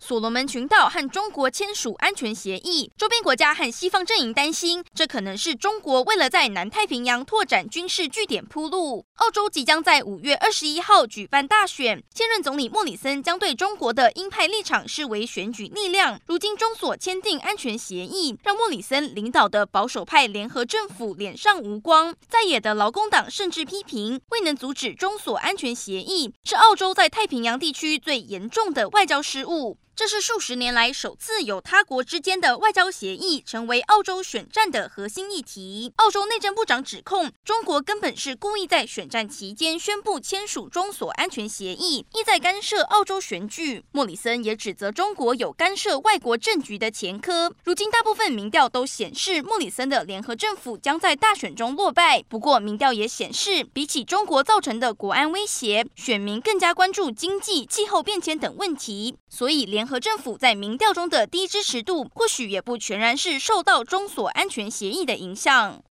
所罗门群岛和中国签署安全协议，周边国家和西方阵营担心，这可能是中国为了在南太平洋拓展军事据点铺路。澳洲即将在五月二十一号举办大选，现任总理莫里森将对中国的鹰派立场视为选举力量。如今中所签订安全协议，让莫里森领导的保守派联合政府脸上无光，在野的劳工党甚至批评，未能阻止中所安全协议，是澳洲在太平洋地区最严重的外交失误。这是数十年来首次有他国之间的外交协议成为澳洲选战的核心议题。澳洲内政部长指控中国根本是故意在选战期间宣布签署中所安全协议，意在干涉澳洲选举。莫里森也指责中国有干涉外国政局的前科。如今大部分民调都显示莫里森的联合政府将在大选中落败。不过民调也显示，比起中国造成的国安威胁，选民更加关注经济、气候变迁等问题。所以联联合政府在民调中的低支持度，或许也不全然是受到中所安全协议的影响。